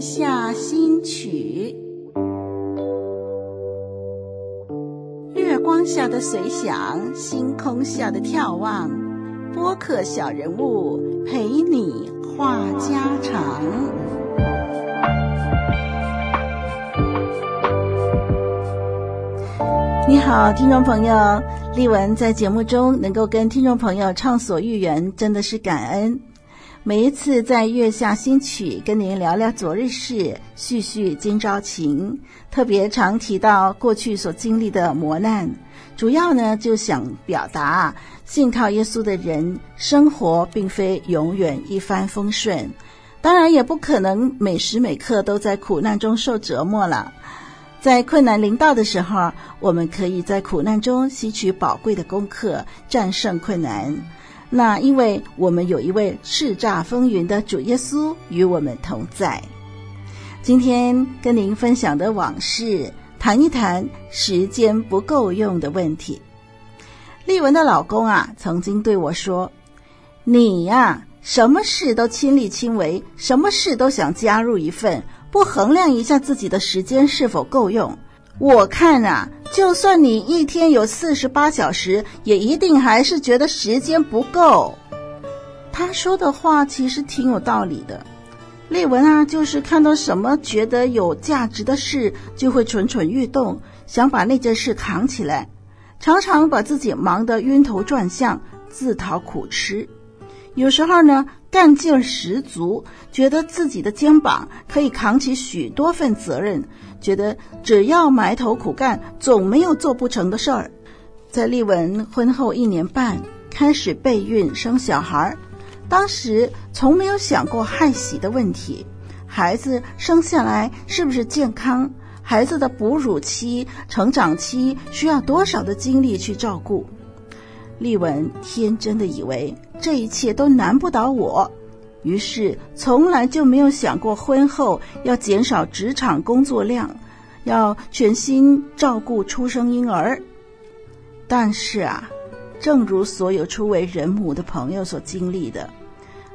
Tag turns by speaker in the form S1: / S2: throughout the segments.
S1: 下新曲，月光下的随想，星空下的眺望，播客小人物陪你话家常。你好，听众朋友，丽文在节目中能够跟听众朋友畅所欲言，真的是感恩。每一次在月下新曲跟您聊聊昨日事，叙叙今朝情，特别常提到过去所经历的磨难，主要呢就想表达，信靠耶稣的人生活并非永远一帆风顺，当然也不可能每时每刻都在苦难中受折磨了。在困难临到的时候，我们可以在苦难中吸取宝贵的功课，战胜困难。那因为我们有一位叱咤风云的主耶稣与我们同在。今天跟您分享的往事，谈一谈时间不够用的问题。丽文的老公啊，曾经对我说：“你呀，什么事都亲力亲为，什么事都想加入一份，不衡量一下自己的时间是否够用。我看啊。”就算你一天有四十八小时，也一定还是觉得时间不够。他说的话其实挺有道理的。丽文啊，就是看到什么觉得有价值的事，就会蠢蠢欲动，想把那件事扛起来，常常把自己忙得晕头转向，自讨苦吃。有时候呢，干劲十足，觉得自己的肩膀可以扛起许多份责任。觉得只要埋头苦干，总没有做不成的事儿。在丽文婚后一年半，开始备孕生小孩，当时从没有想过害喜的问题。孩子生下来是不是健康？孩子的哺乳期、成长期需要多少的精力去照顾？丽文天真的以为这一切都难不倒我。于是，从来就没有想过婚后要减少职场工作量，要全心照顾出生婴儿。但是啊，正如所有初为人母的朋友所经历的，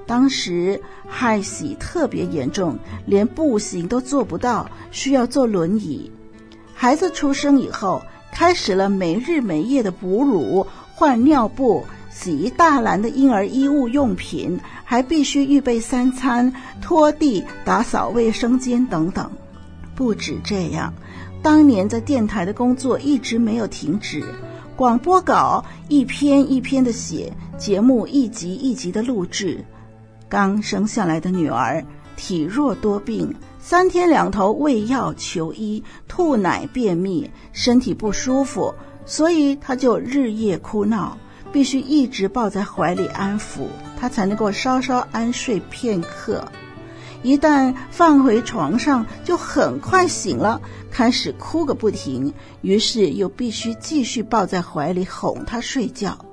S1: 当时害喜特别严重，连步行都做不到，需要坐轮椅。孩子出生以后，开始了没日没夜的哺乳、换尿布。洗一大篮的婴儿衣物用品，还必须预备三餐、拖地、打扫卫生间等等。不止这样，当年在电台的工作一直没有停止，广播稿一篇一篇的写，节目一集一集的录制。刚生下来的女儿体弱多病，三天两头喂药求医，吐奶便秘，身体不舒服，所以他就日夜哭闹。必须一直抱在怀里安抚他，才能够稍稍安睡片刻。一旦放回床上，就很快醒了，开始哭个不停。于是又必须继续抱在怀里哄他睡觉。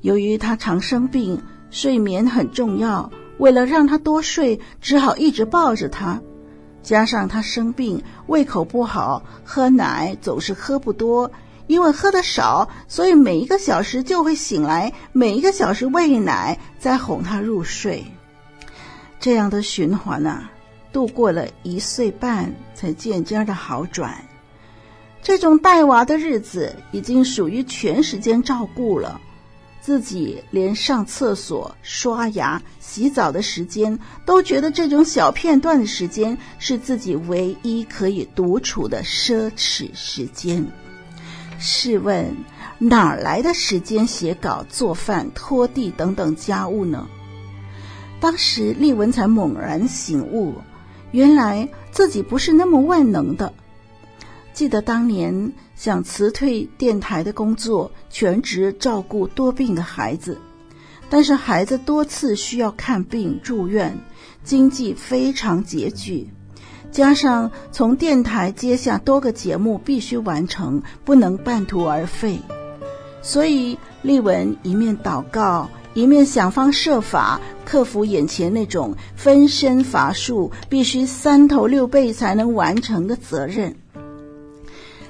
S1: 由于他常生病，睡眠很重要。为了让他多睡，只好一直抱着他。加上他生病，胃口不好，喝奶总是喝不多。因为喝的少，所以每一个小时就会醒来，每一个小时喂奶，再哄他入睡，这样的循环呢、啊，度过了一岁半，才渐渐的好转。这种带娃的日子已经属于全时间照顾了，自己连上厕所、刷牙、洗澡的时间，都觉得这种小片段的时间是自己唯一可以独处的奢侈时间。试问，哪儿来的时间写稿、做饭、拖地等等家务呢？当时丽文才猛然醒悟，原来自己不是那么万能的。记得当年想辞退电台的工作，全职照顾多病的孩子，但是孩子多次需要看病住院，经济非常拮据。加上从电台接下多个节目必须完成，不能半途而废，所以丽文一面祷告，一面想方设法克服眼前那种分身乏术、必须三头六臂才能完成的责任。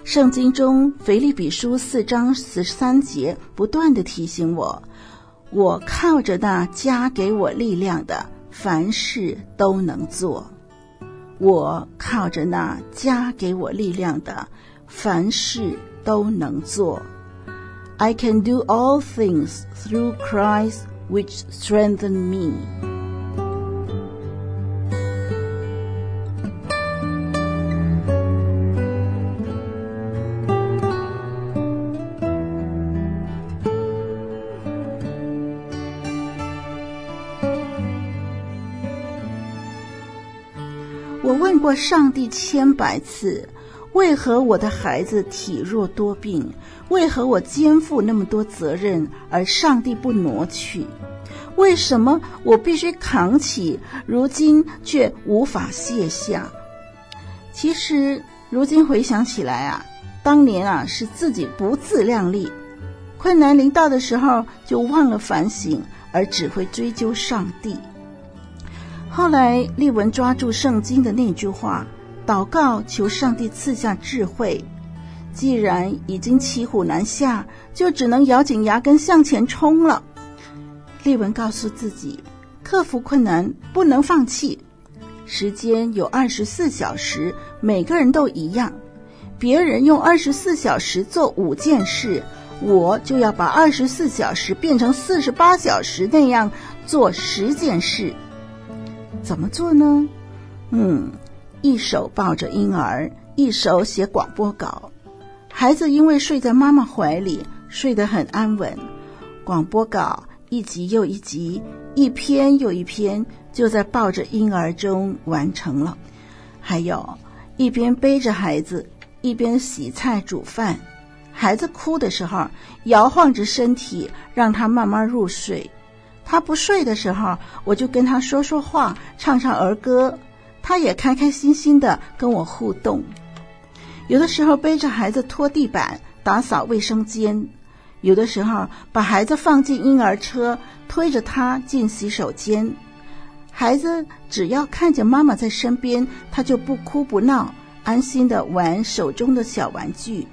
S1: 圣经中腓立比书四章十三节不断地提醒我：我靠着那加给我力量的，凡事都能做。我靠着那加给我力量的，凡事都能做。I can do all things through Christ which strengthen me. 我问过上帝千百次，为何我的孩子体弱多病？为何我肩负那么多责任，而上帝不挪去？为什么我必须扛起，如今却无法卸下？其实，如今回想起来啊，当年啊是自己不自量力，困难临到的时候就忘了反省，而只会追究上帝。后来，丽文抓住圣经的那句话，祷告求上帝赐下智慧。既然已经骑虎难下，就只能咬紧牙根向前冲了。丽文告诉自己，克服困难不能放弃。时间有二十四小时，每个人都一样。别人用二十四小时做五件事，我就要把二十四小时变成四十八小时那样做十件事。怎么做呢？嗯，一手抱着婴儿，一手写广播稿。孩子因为睡在妈妈怀里，睡得很安稳。广播稿一集又一集，一篇又一篇，就在抱着婴儿中完成了。还有，一边背着孩子，一边洗菜煮饭。孩子哭的时候，摇晃着身体，让他慢慢入睡。他不睡的时候，我就跟他说说话，唱唱儿歌，他也开开心心的跟我互动。有的时候背着孩子拖地板、打扫卫生间，有的时候把孩子放进婴儿车，推着他进洗手间。孩子只要看见妈妈在身边，他就不哭不闹，安心的玩手中的小玩具。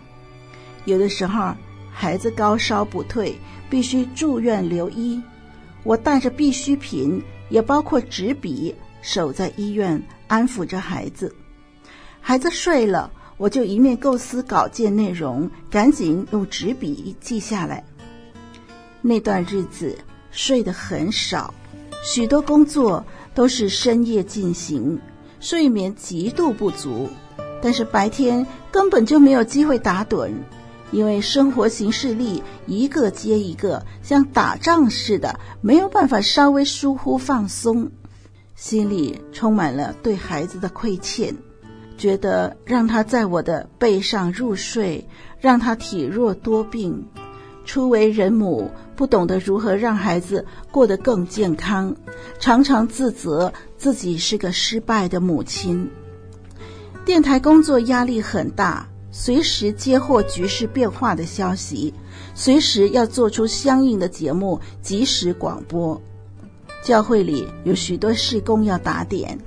S1: 有的时候孩子高烧不退，必须住院留医。我带着必需品，也包括纸笔，守在医院安抚着孩子。孩子睡了，我就一面构思稿件内容，赶紧用纸笔记下来。那段日子睡得很少，许多工作都是深夜进行，睡眠极度不足。但是白天根本就没有机会打盹。因为生活行事历一个接一个，像打仗似的，没有办法稍微疏忽放松，心里充满了对孩子的亏欠，觉得让他在我的背上入睡，让他体弱多病。初为人母，不懂得如何让孩子过得更健康，常常自责自己是个失败的母亲。电台工作压力很大。随时接获局势变化的消息，随时要做出相应的节目，及时广播。教会里有许多事工要打点，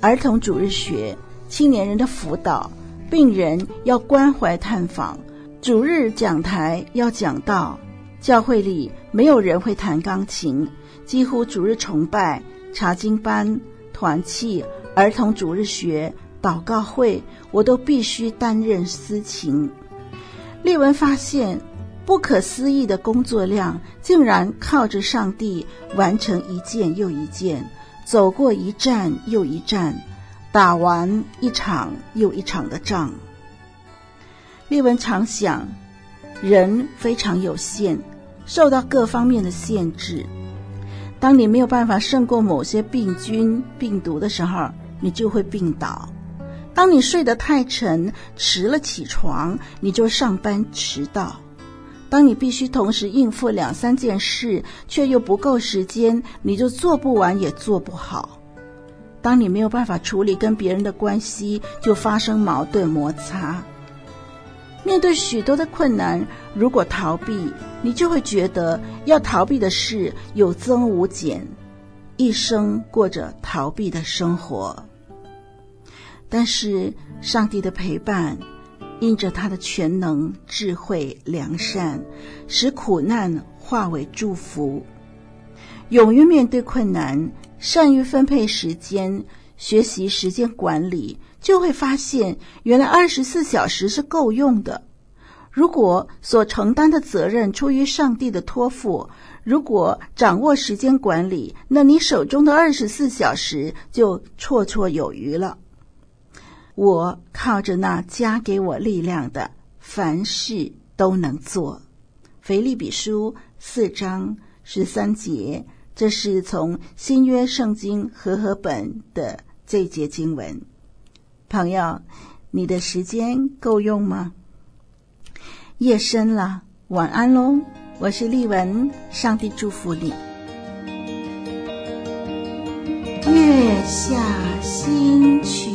S1: 儿童主日学、青年人的辅导、病人要关怀探访、主日讲台要讲道。教会里没有人会弹钢琴，几乎主日崇拜、查经班、团契、儿童主日学。祷告会，我都必须担任司琴。列文发现，不可思议的工作量，竟然靠着上帝完成一件又一件，走过一站又一站，打完一场又一场的仗。列文常想，人非常有限，受到各方面的限制。当你没有办法胜过某些病菌、病毒的时候，你就会病倒。当你睡得太沉，迟了起床，你就上班迟到；当你必须同时应付两三件事，却又不够时间，你就做不完也做不好；当你没有办法处理跟别人的关系，就发生矛盾摩擦。面对许多的困难，如果逃避，你就会觉得要逃避的事有增无减，一生过着逃避的生活。但是上帝的陪伴，因着他的全能、智慧、良善，使苦难化为祝福。勇于面对困难，善于分配时间，学习时间管理，就会发现原来二十四小时是够用的。如果所承担的责任出于上帝的托付，如果掌握时间管理，那你手中的二十四小时就绰绰有余了。我靠着那加给我力量的，凡事都能做。腓立比书四章十三节，这是从新约圣经和合本的这节经文。朋友，你的时间够用吗？夜深了，晚安喽！我是丽文，上帝祝福你。月下新曲。